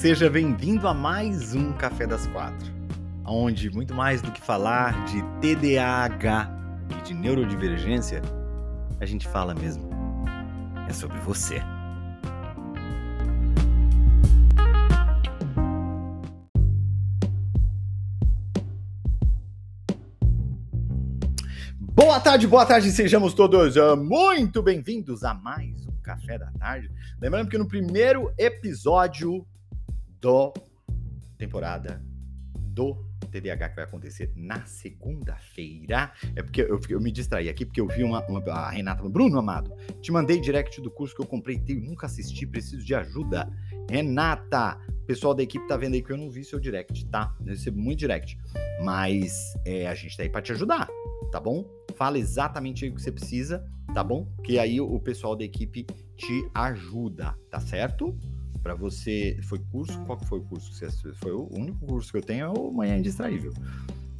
Seja bem-vindo a mais um Café das Quatro, onde muito mais do que falar de TDAH e de neurodivergência, a gente fala mesmo é sobre você. Boa tarde, boa tarde, sejamos todos uh, muito bem-vindos a mais um Café da Tarde. Lembrando que no primeiro episódio do temporada do TDAH que vai acontecer na segunda-feira. É porque eu, eu, me distraí aqui, porque eu vi uma, uma, a Renata Bruno Amado, te mandei direct do curso que eu comprei, e nunca assisti, preciso de ajuda. Renata, o pessoal da equipe tá vendo aí que eu não vi seu direct, tá? Eu recebo muito direct. Mas é, a gente tá aí pra te ajudar, tá bom? Fala exatamente o que você precisa, tá bom? Que aí o pessoal da equipe te ajuda, tá certo? Para você. Foi curso? Qual foi o curso que você? Foi o único curso que eu tenho é o Manhã Indistraível.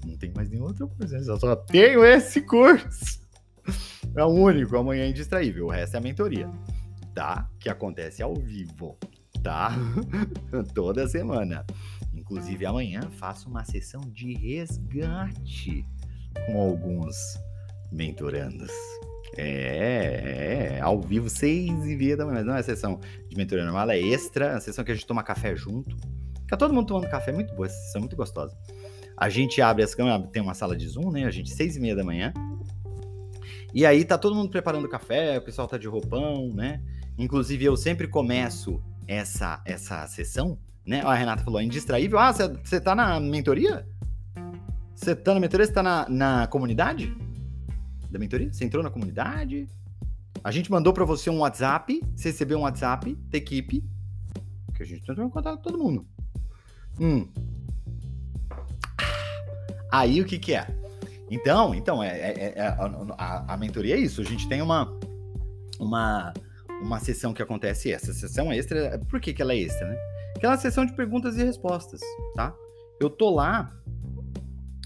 Não tem mais nenhum outro curso, né? só tenho esse curso. É o único, é o Manhã Indistraível. O resto é a mentoria, tá? Que acontece ao vivo, tá? Toda semana. Inclusive, amanhã faço uma sessão de resgate com alguns mentorandos. É, é, ao vivo, seis e meia da manhã. Mas não é sessão de mentoria normal, é extra. É a sessão que a gente toma café junto. Fica todo mundo tomando café, muito boa, essa sessão é muito gostosa. A gente abre as câmeras, tem uma sala de Zoom, né? A gente, seis e meia da manhã. E aí tá todo mundo preparando café, o pessoal tá de roupão, né? Inclusive, eu sempre começo essa, essa sessão, né? A Renata falou, indistraível. Ah, você tá na mentoria? Você tá na mentoria? Você tá na, na comunidade? Da mentoria? Você entrou na comunidade? A gente mandou para você um WhatsApp, você recebeu um WhatsApp da equipe, que a gente tentou contato com todo mundo. Hum. Aí o que que é? Então, então é, é, é a, a, mentoria é isso. A gente tem uma uma uma sessão que acontece essa sessão extra. Por que que ela é extra, né? Aquela sessão de perguntas e respostas, tá? Eu tô lá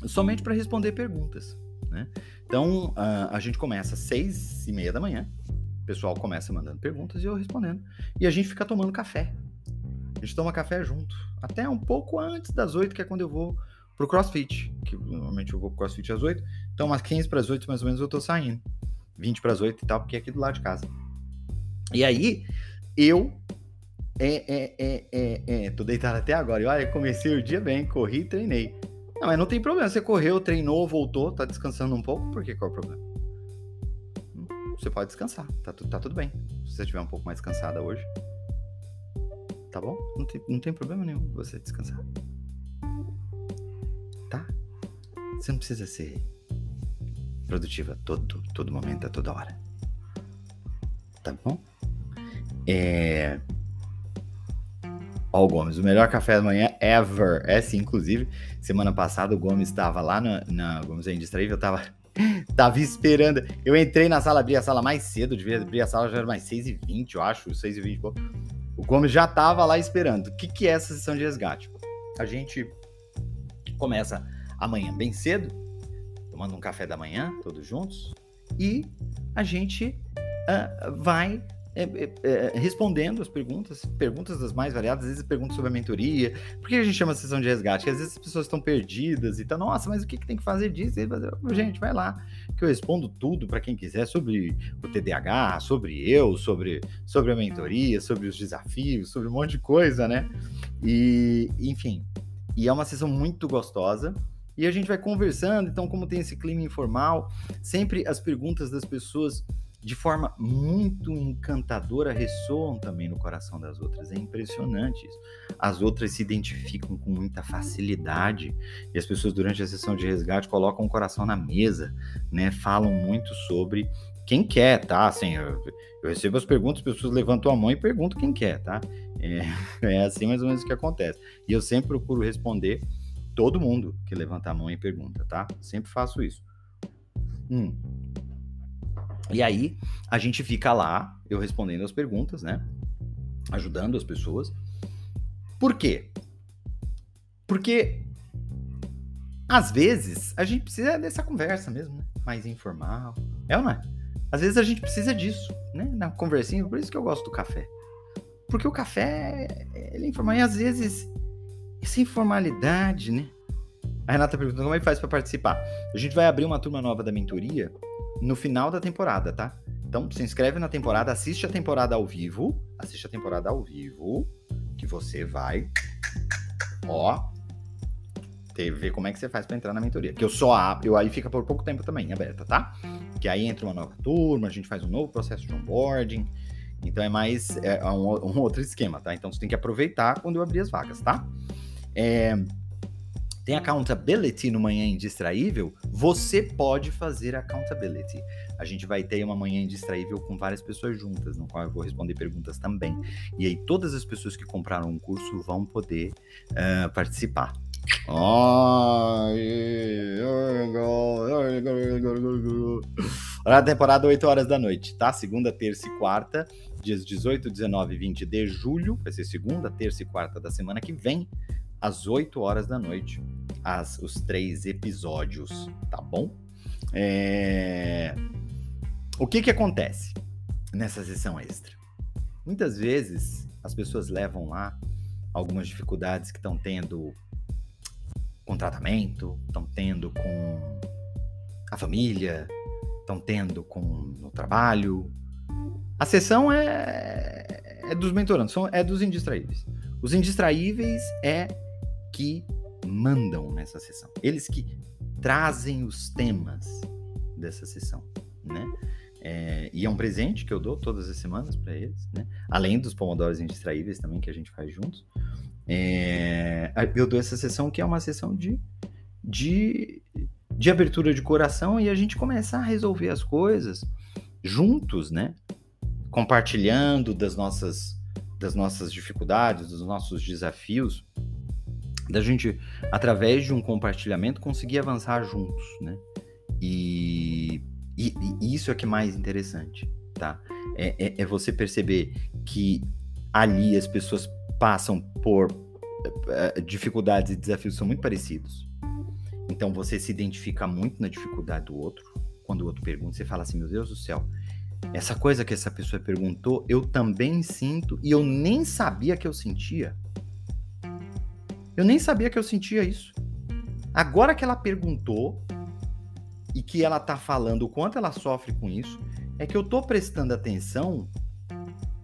somente para responder perguntas, né? Então, uh, a gente começa às seis e meia da manhã, o pessoal começa mandando perguntas e eu respondendo. E a gente fica tomando café. A gente toma café junto, até um pouco antes das oito, que é quando eu vou pro CrossFit, que normalmente eu vou pro CrossFit às oito. Então, umas 15 para as oito, mais ou menos, eu tô saindo. 20 para as oito e tal, porque é aqui do lado de casa. E aí, eu é, é, é, é, é, tô deitado até agora. E olha, comecei o dia bem, corri e treinei. Mas não tem problema. Você correu, treinou, voltou, tá descansando um pouco, por que qual é o problema? Você pode descansar, tá, tá tudo bem. Se você estiver um pouco mais cansada hoje, tá bom? Não tem, não tem problema nenhum você descansar. Tá? Você não precisa ser produtiva todo, todo momento, a toda hora. Tá bom? É. Ó, o Gomes, o melhor café da manhã ever. É sim, inclusive, semana passada o Gomes estava lá na, na Gomes é Indistraível, tava, tava esperando. Eu entrei na sala, abri a sala mais cedo, devia abrir a sala já era mais 6h20, eu acho, 6h20 pouco. O Gomes já tava lá esperando. O que, que é essa sessão de resgate? A gente começa amanhã bem cedo, tomando um café da manhã, todos juntos, e a gente uh, vai é, é, é, respondendo as perguntas, perguntas das mais variadas, às vezes perguntas sobre a mentoria, por que a gente chama a sessão de resgate? Porque às vezes as pessoas estão perdidas e tá, nossa, mas o que, que tem que fazer disso? E, gente, vai lá, que eu respondo tudo para quem quiser sobre o TDAH, sobre eu, sobre, sobre a mentoria, sobre os desafios, sobre um monte de coisa, né? E, enfim, e é uma sessão muito gostosa. E a gente vai conversando, então, como tem esse clima informal, sempre as perguntas das pessoas de forma muito encantadora ressoam também no coração das outras. É impressionante isso. As outras se identificam com muita facilidade e as pessoas durante a sessão de resgate colocam o coração na mesa, né? Falam muito sobre quem quer, tá? Assim, eu, eu recebo as perguntas, as pessoas levantam a mão e perguntam quem quer, tá? É, é assim mais ou menos o que acontece. E eu sempre procuro responder todo mundo que levanta a mão e pergunta, tá? Sempre faço isso. Hum. E aí a gente fica lá, eu respondendo as perguntas, né? Ajudando as pessoas. Por quê? Porque às vezes a gente precisa dessa conversa mesmo, né? Mais informal. É ou não é? Às vezes a gente precisa disso, né? Na conversinha, por isso que eu gosto do café. Porque o café, ele é informal. E às vezes, essa informalidade, né? A Renata pergunta como é que faz para participar. A gente vai abrir uma turma nova da mentoria no final da temporada, tá? Então, se inscreve na temporada, assiste a temporada ao vivo, assiste a temporada ao vivo, que você vai, ó, ver como é que você faz para entrar na mentoria. Que eu só abro, eu aí fica por pouco tempo também aberta, tá? Que aí entra uma nova turma, a gente faz um novo processo de onboarding. Então é mais é um, um outro esquema, tá? Então você tem que aproveitar quando eu abrir as vagas, tá? É, tem accountability no Manhã Indistraível, você pode fazer accountability. A gente vai ter uma Manhã Indistraível com várias pessoas juntas, no qual eu vou responder perguntas também. E aí todas as pessoas que compraram um curso vão poder uh, participar. Na temporada, 8 horas da noite, tá? Segunda, terça e quarta, dias 18, 19 e 20 de julho. Vai ser segunda, terça e quarta da semana que vem às 8 horas da noite, as, os três episódios, tá bom? É... O que que acontece nessa sessão extra? Muitas vezes as pessoas levam lá algumas dificuldades que estão tendo com tratamento, estão tendo com a família, estão tendo com o trabalho. A sessão é, é dos mentorandos, é dos indistraíveis. Os indistraíveis é que mandam nessa sessão. Eles que trazem os temas dessa sessão, né? É, e é um presente que eu dou todas as semanas para eles, né? Além dos pomodoros indistraíveis também que a gente faz juntos. É, eu dou essa sessão que é uma sessão de, de, de abertura de coração e a gente começa a resolver as coisas juntos, né? Compartilhando das nossas, das nossas dificuldades, dos nossos desafios da gente, através de um compartilhamento, conseguir avançar juntos, né? E, e, e isso é que é mais interessante, tá? É, é, é, você perceber que ali as pessoas passam por uh, dificuldades e desafios são muito parecidos. Então você se identifica muito na dificuldade do outro. Quando o outro pergunta, você fala assim: meu Deus do céu, essa coisa que essa pessoa perguntou, eu também sinto e eu nem sabia que eu sentia. Eu nem sabia que eu sentia isso. Agora que ela perguntou e que ela tá falando o quanto ela sofre com isso, é que eu tô prestando atenção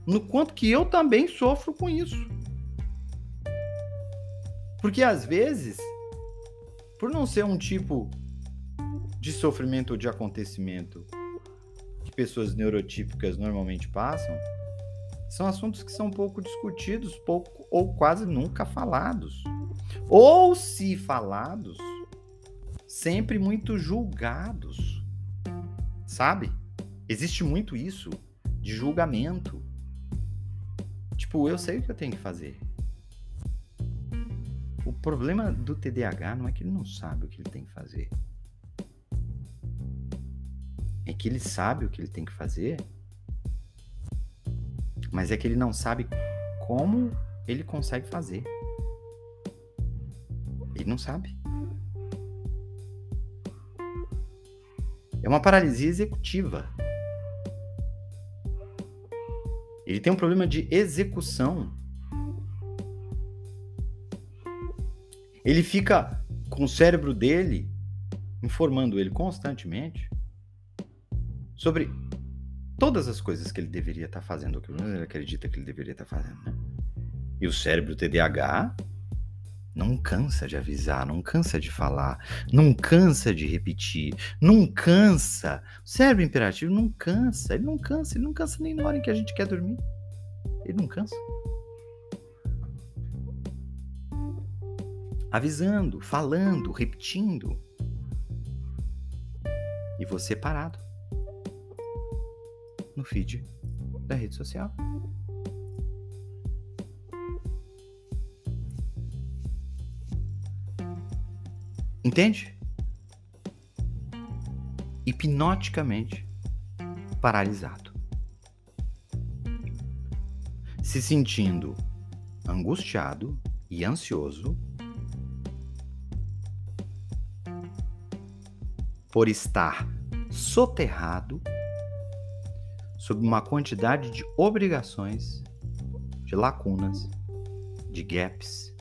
no quanto que eu também sofro com isso. Porque às vezes, por não ser um tipo de sofrimento ou de acontecimento que pessoas neurotípicas normalmente passam, são assuntos que são pouco discutidos, pouco ou quase nunca falados. Ou se falados, sempre muito julgados. Sabe? Existe muito isso de julgamento. Tipo, eu sei o que eu tenho que fazer. O problema do TDAH não é que ele não sabe o que ele tem que fazer. É que ele sabe o que ele tem que fazer mas é que ele não sabe como ele consegue fazer. Ele não sabe. É uma paralisia executiva. Ele tem um problema de execução. Ele fica com o cérebro dele informando ele constantemente sobre todas as coisas que ele deveria estar tá fazendo, ou que ele acredita que ele deveria estar tá fazendo. E o cérebro TDAH não cansa de avisar, não cansa de falar, não cansa de repetir, não cansa. O cérebro imperativo não cansa, ele não cansa, ele não cansa nem na hora em que a gente quer dormir. Ele não cansa. Avisando, falando, repetindo. E você parado no feed da rede social. Entende? Hipnoticamente paralisado. Se sentindo angustiado e ansioso por estar soterrado sob uma quantidade de obrigações de lacunas, de gaps,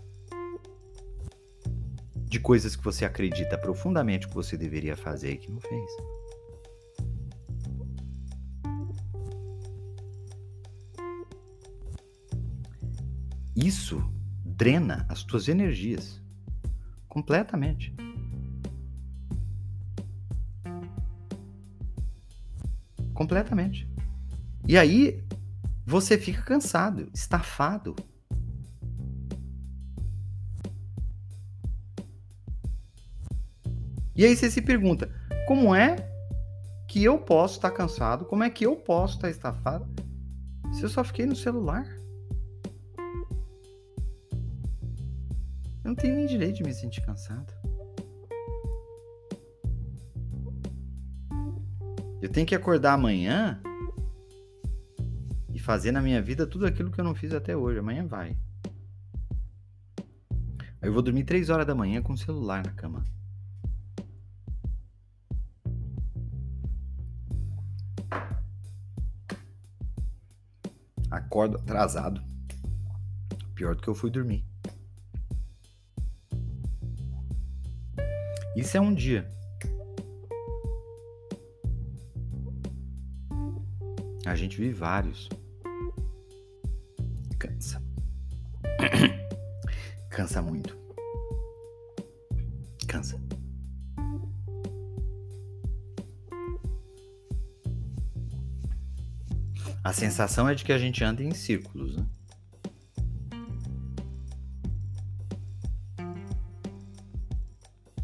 de coisas que você acredita profundamente que você deveria fazer e que não fez. Isso drena as tuas energias completamente. Completamente. E aí você fica cansado, estafado. E aí você se pergunta: como é que eu posso estar cansado? Como é que eu posso estar estafado se eu só fiquei no celular? Eu não tenho nem direito de me sentir cansado. Eu tenho que acordar amanhã fazer na minha vida tudo aquilo que eu não fiz até hoje. Amanhã vai. Aí eu vou dormir três horas da manhã com o celular na cama. Acordo atrasado. Pior do que eu fui dormir. Isso é um dia. A gente vive vários. Cansa muito. Cansa. A sensação é de que a gente anda em círculos, né?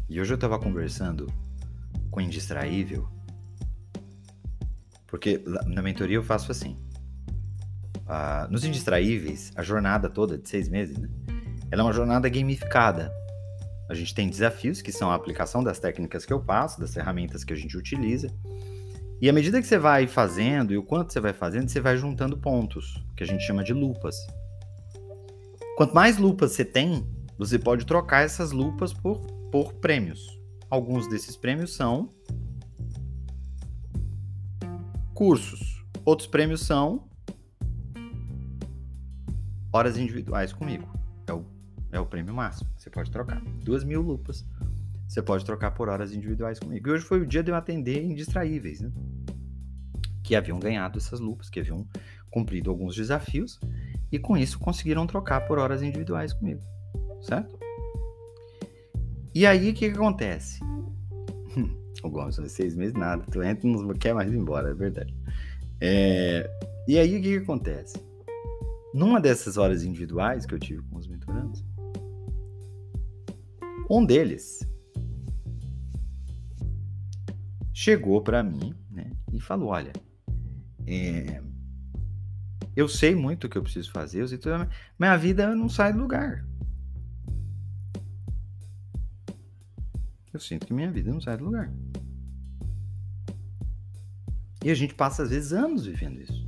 E hoje eu estava conversando com o Indistraível, porque na mentoria eu faço assim. Uh, nos Indistraíveis, a jornada toda de seis meses, né? Ela é uma jornada gamificada. A gente tem desafios, que são a aplicação das técnicas que eu passo, das ferramentas que a gente utiliza. E à medida que você vai fazendo e o quanto você vai fazendo, você vai juntando pontos, que a gente chama de lupas. Quanto mais lupas você tem, você pode trocar essas lupas por por prêmios. Alguns desses prêmios são cursos. Outros prêmios são horas individuais comigo. É o, é o prêmio máximo. Você pode trocar. Duas mil lupas. Você pode trocar por horas individuais comigo. E hoje foi o dia de eu atender indistraíveis, né? Que haviam ganhado essas lupas, que haviam cumprido alguns desafios e com isso conseguiram trocar por horas individuais comigo. Certo? E aí, o que, que acontece? o Gomes, seis meses nada, tu entra e não quer mais ir embora, é verdade. É... E aí, o que, que acontece? Numa dessas horas individuais que eu tive com os mentorandos, um deles chegou para mim né, e falou: Olha, é, eu sei muito o que eu preciso fazer, eu sei tudo, mas a vida não sai do lugar. Eu sinto que minha vida não sai do lugar. E a gente passa, às vezes, anos vivendo isso.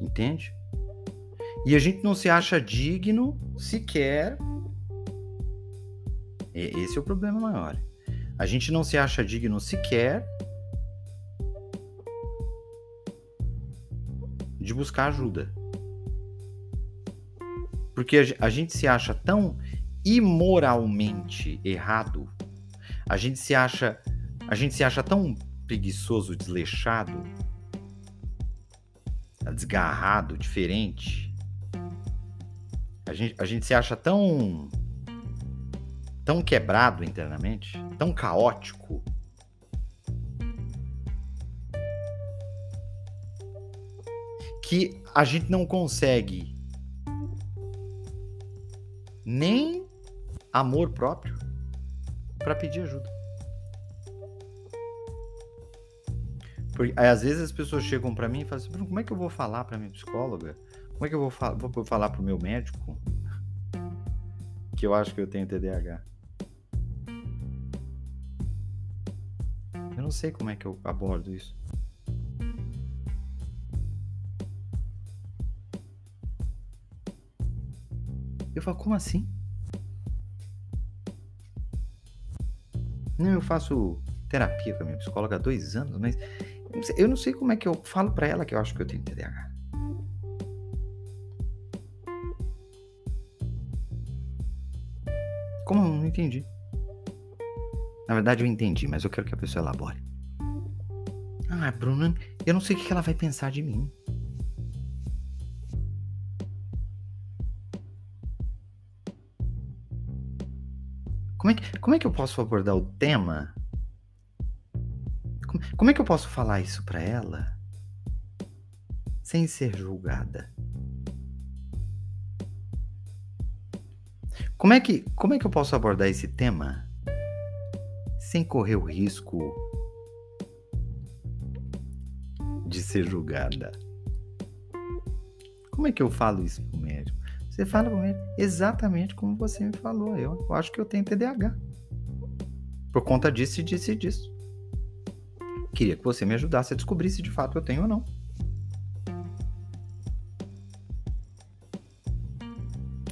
Entende? E a gente não se acha digno sequer. Esse é o problema maior. A gente não se acha digno sequer de buscar ajuda. Porque a gente se acha tão imoralmente errado, a gente se acha, a gente se acha tão preguiçoso, desleixado, desgarrado, diferente. A gente, a gente se acha tão tão quebrado internamente, tão caótico. Que a gente não consegue nem amor próprio para pedir ajuda. Porque às vezes as pessoas chegam para mim e falam assim: como é que eu vou falar para minha psicóloga? Como é que eu vou, fal vou falar para o meu médico que eu acho que eu tenho TDAH? não sei como é que eu abordo isso. Eu falo, como assim? Não, eu faço terapia com a minha psicóloga há dois anos, mas eu não sei como é que eu falo para ela que eu acho que eu tenho TDAH. Como eu não entendi? Na verdade, eu entendi, mas eu quero que a pessoa elabore. Ah, Bruna, eu não sei o que ela vai pensar de mim. Como é que, como é que eu posso abordar o tema? Como, como é que eu posso falar isso para ela sem ser julgada? Como é que, como é que eu posso abordar esse tema sem correr o risco de ser julgada? Como é que eu falo isso pro médico? Você fala pro médico exatamente como você me falou. Eu, eu acho que eu tenho TDAH. Por conta disso e disso e disso. Queria que você me ajudasse a descobrir se de fato eu tenho ou não.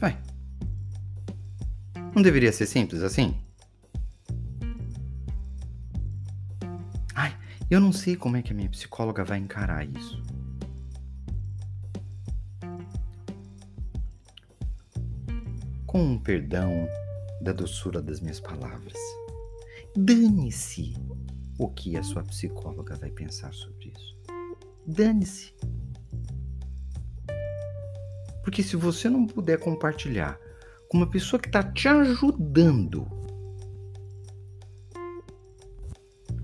Ué. Não deveria ser simples assim? Eu não sei como é que a minha psicóloga vai encarar isso. Com um perdão da doçura das minhas palavras. Dane-se o que a sua psicóloga vai pensar sobre isso. Dane-se. Porque se você não puder compartilhar com uma pessoa que está te ajudando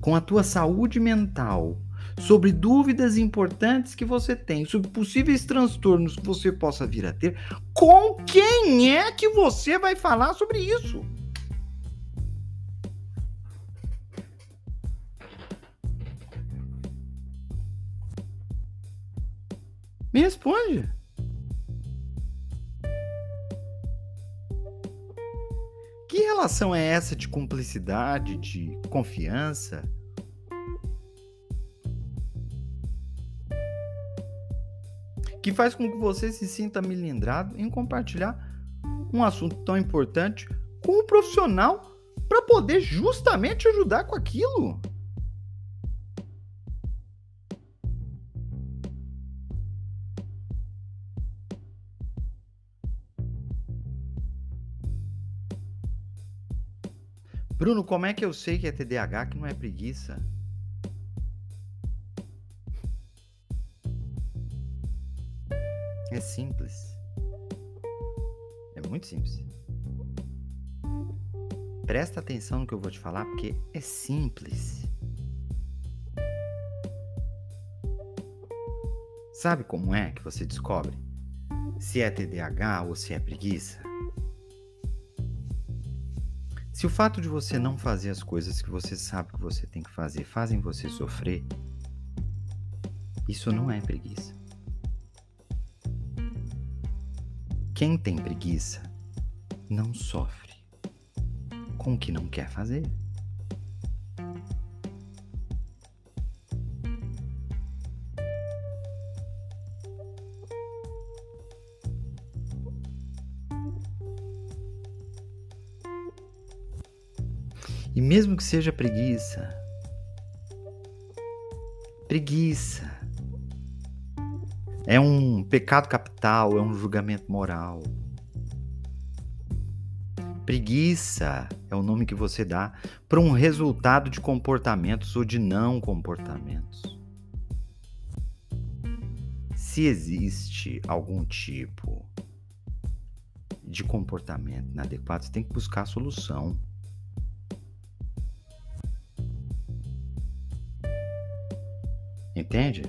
com a tua saúde mental, sobre dúvidas importantes que você tem, sobre possíveis transtornos que você possa vir a ter, com quem é que você vai falar sobre isso? Me responde. Que relação é essa de cumplicidade, de confiança? Que faz com que você se sinta milindrado em compartilhar um assunto tão importante com um profissional para poder justamente ajudar com aquilo. Bruno, como é que eu sei que é TDAH que não é preguiça? É simples. É muito simples. Presta atenção no que eu vou te falar porque é simples. Sabe como é que você descobre se é TDAH ou se é preguiça? Se o fato de você não fazer as coisas que você sabe que você tem que fazer fazem você sofrer, isso não é preguiça. Quem tem preguiça não sofre com o que não quer fazer. Mesmo que seja preguiça, preguiça é um pecado capital, é um julgamento moral. Preguiça é o nome que você dá para um resultado de comportamentos ou de não comportamentos. Se existe algum tipo de comportamento inadequado, você tem que buscar a solução. Entende?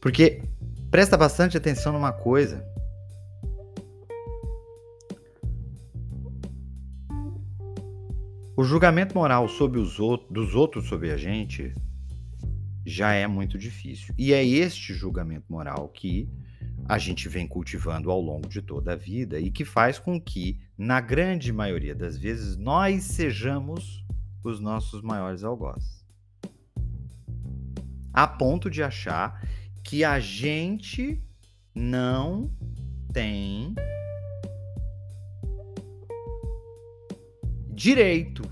Porque presta bastante atenção numa coisa. O julgamento moral sobre os outros, dos outros sobre a gente já é muito difícil. E é este julgamento moral que a gente vem cultivando ao longo de toda a vida e que faz com que, na grande maioria das vezes, nós sejamos os nossos maiores algozes. A ponto de achar que a gente não tem direito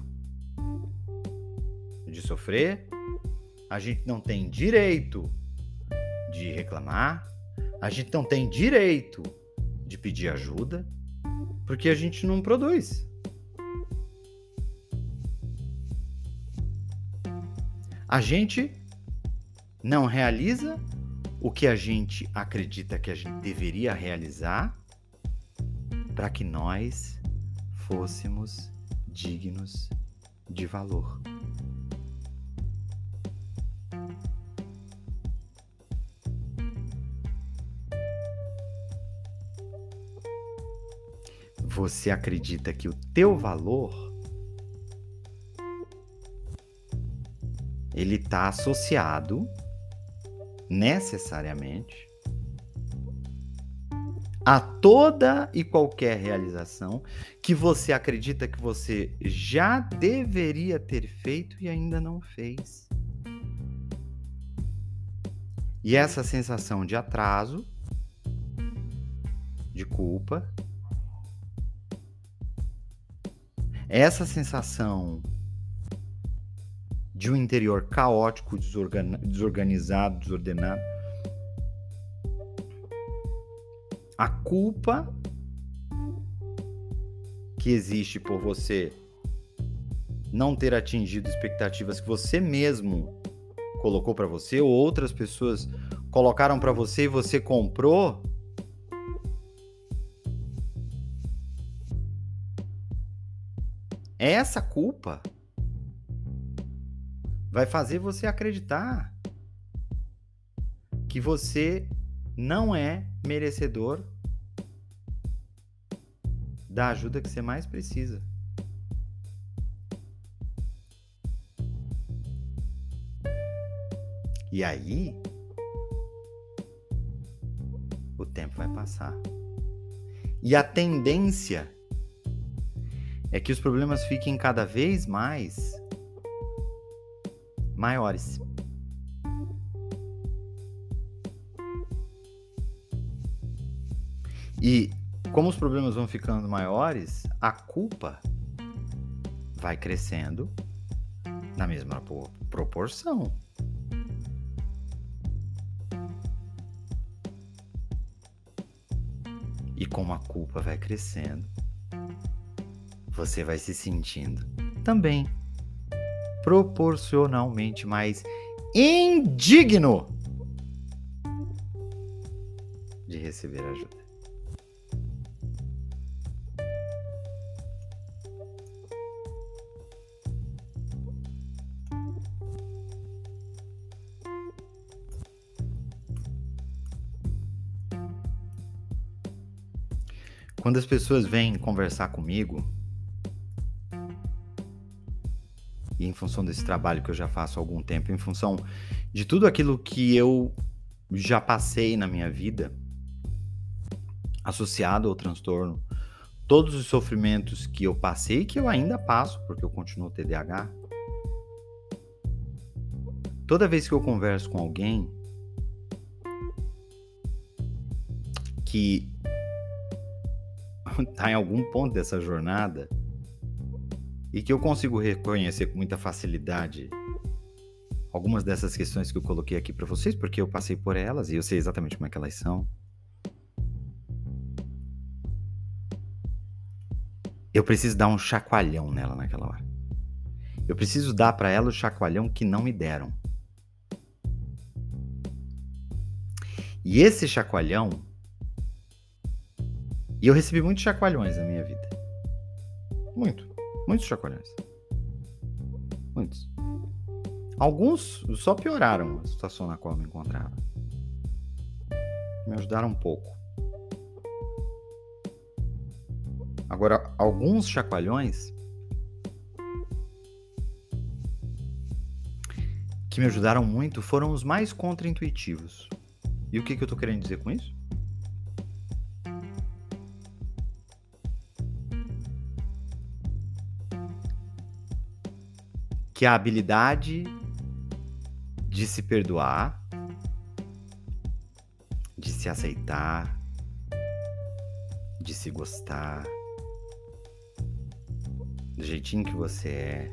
de sofrer, a gente não tem direito de reclamar, A gente não tem direito de pedir ajuda porque a gente não produz. A gente não realiza o que a gente acredita que a gente deveria realizar para que nós fôssemos dignos de valor. Você acredita que o teu valor ele está associado necessariamente a toda e qualquer realização que você acredita que você já deveria ter feito e ainda não fez. E essa sensação de atraso, de culpa, essa sensação de um interior caótico, desorganizado, desordenado, a culpa que existe por você não ter atingido expectativas que você mesmo colocou para você ou outras pessoas colocaram para você e você comprou, essa culpa vai fazer você acreditar que você não é merecedor da ajuda que você mais precisa. E aí, o tempo vai passar. E a tendência é que os problemas fiquem cada vez mais maiores. E como os problemas vão ficando maiores, a culpa vai crescendo na mesma proporção. E como a culpa vai crescendo, você vai se sentindo também proporcionalmente mais indigno de receber ajuda. Quando as pessoas vêm conversar comigo, e em função desse trabalho que eu já faço há algum tempo, em função de tudo aquilo que eu já passei na minha vida, associado ao transtorno, todos os sofrimentos que eu passei que eu ainda passo, porque eu continuo TDAH. Toda vez que eu converso com alguém que está em algum ponto dessa jornada e que eu consigo reconhecer com muita facilidade algumas dessas questões que eu coloquei aqui para vocês, porque eu passei por elas e eu sei exatamente como é que elas são. Eu preciso dar um chacoalhão nela naquela hora. Eu preciso dar para ela o chacoalhão que não me deram. E esse chacoalhão e eu recebi muitos chacoalhões na minha vida. Muito. Muitos chacoalhões. Muitos. Alguns só pioraram a situação na qual eu me encontrava. Me ajudaram um pouco. Agora, alguns chacoalhões que me ajudaram muito foram os mais contraintuitivos. E o que, que eu estou querendo dizer com isso? que é a habilidade de se perdoar, de se aceitar, de se gostar, do jeitinho que você é,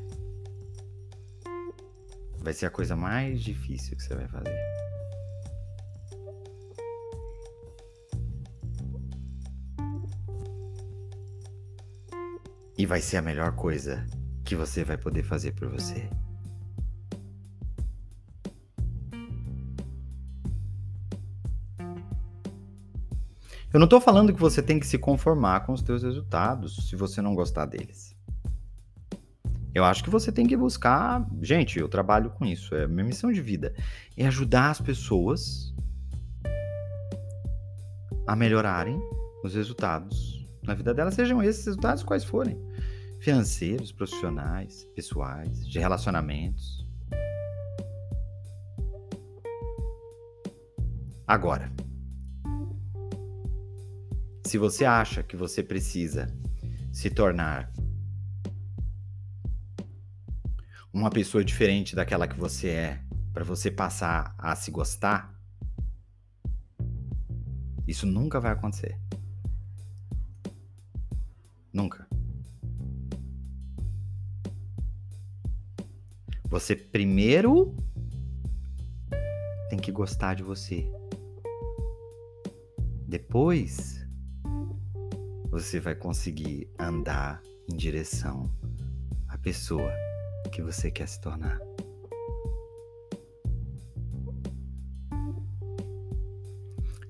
vai ser a coisa mais difícil que você vai fazer. E vai ser a melhor coisa que você vai poder fazer por você. Eu não estou falando que você tem que se conformar com os teus resultados se você não gostar deles. Eu acho que você tem que buscar. Gente, eu trabalho com isso, é minha missão de vida. É ajudar as pessoas a melhorarem os resultados na vida delas, sejam esses resultados quais forem: financeiros, profissionais, pessoais, de relacionamentos. Agora, se você acha que você precisa se tornar uma pessoa diferente daquela que você é para você passar a se gostar, isso nunca vai acontecer. Você primeiro tem que gostar de você. Depois você vai conseguir andar em direção à pessoa que você quer se tornar.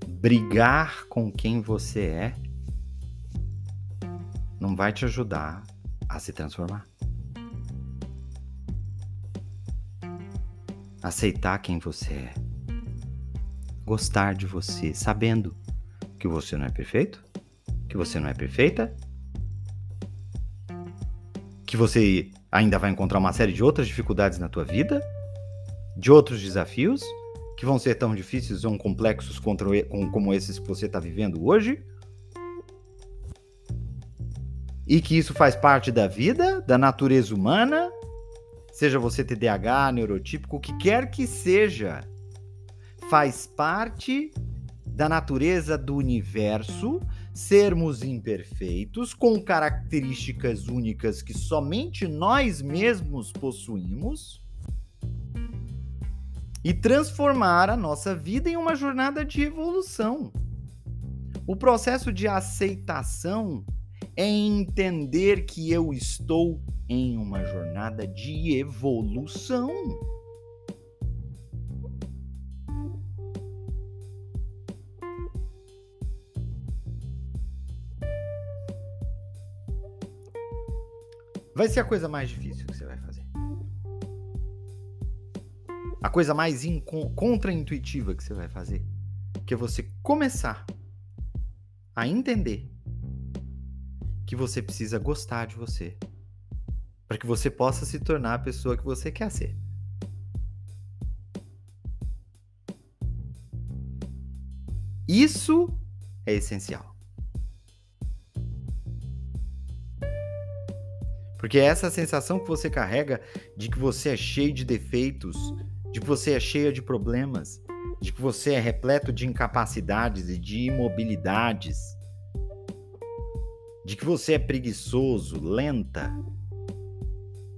Brigar com quem você é não vai te ajudar a se transformar. Aceitar quem você é. Gostar de você, sabendo que você não é perfeito que você não é perfeita, que você ainda vai encontrar uma série de outras dificuldades na tua vida, de outros desafios que vão ser tão difíceis ou complexos como esses que você está vivendo hoje. E que isso faz parte da vida, da natureza humana, seja você TDAH, neurotípico, o que quer que seja, faz parte da natureza do universo sermos imperfeitos, com características únicas que somente nós mesmos possuímos, e transformar a nossa vida em uma jornada de evolução. O processo de aceitação é entender que eu estou em uma jornada de evolução. vai ser a coisa mais difícil que você vai fazer. A coisa mais contra-intuitiva que você vai fazer, que é você começar a entender que você precisa gostar de você, para que você possa se tornar a pessoa que você quer ser. Isso é essencial. Porque é essa sensação que você carrega de que você é cheio de defeitos, de que você é cheio de problemas, de que você é repleto de incapacidades e de imobilidades, de que você é preguiçoso, lenta,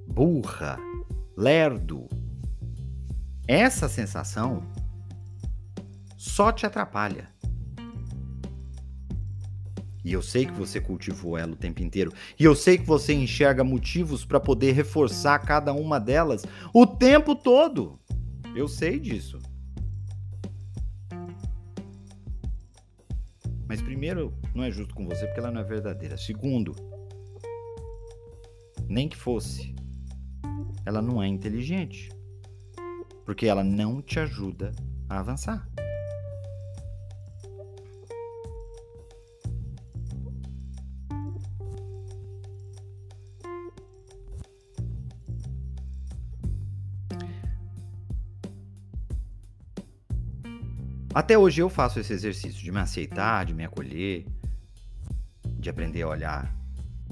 burra, lerdo. Essa sensação só te atrapalha. E eu sei que você cultivou ela o tempo inteiro. E eu sei que você enxerga motivos para poder reforçar cada uma delas o tempo todo. Eu sei disso. Mas primeiro, não é justo com você porque ela não é verdadeira. Segundo, nem que fosse, ela não é inteligente. Porque ela não te ajuda a avançar. Até hoje eu faço esse exercício de me aceitar, de me acolher, de aprender a olhar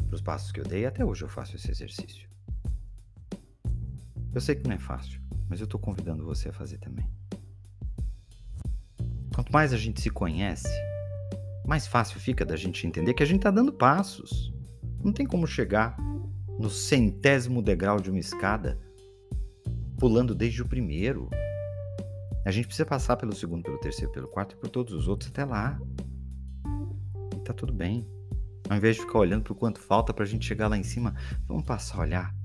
para os passos que eu dei. Até hoje eu faço esse exercício. Eu sei que não é fácil, mas eu estou convidando você a fazer também. Quanto mais a gente se conhece, mais fácil fica da gente entender que a gente está dando passos. Não tem como chegar no centésimo degrau de uma escada pulando desde o primeiro. A gente precisa passar pelo segundo, pelo terceiro, pelo quarto e por todos os outros até lá. E tá tudo bem. Ao invés de ficar olhando para o quanto falta para a gente chegar lá em cima, vamos passar a olhar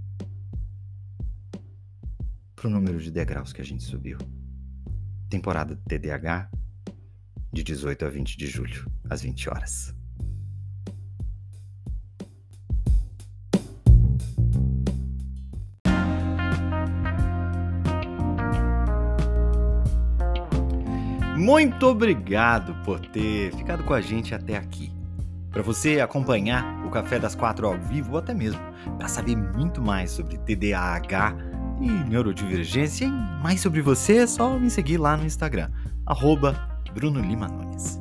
para o número de degraus que a gente subiu. Temporada TDAH, de 18 a 20 de julho, às 20 horas. Muito obrigado por ter ficado com a gente até aqui. Para você acompanhar o Café das Quatro ao vivo, ou até mesmo para saber muito mais sobre TDAH e neurodivergência e mais sobre você, é só me seguir lá no Instagram, arroba Bruno Lima Nunes.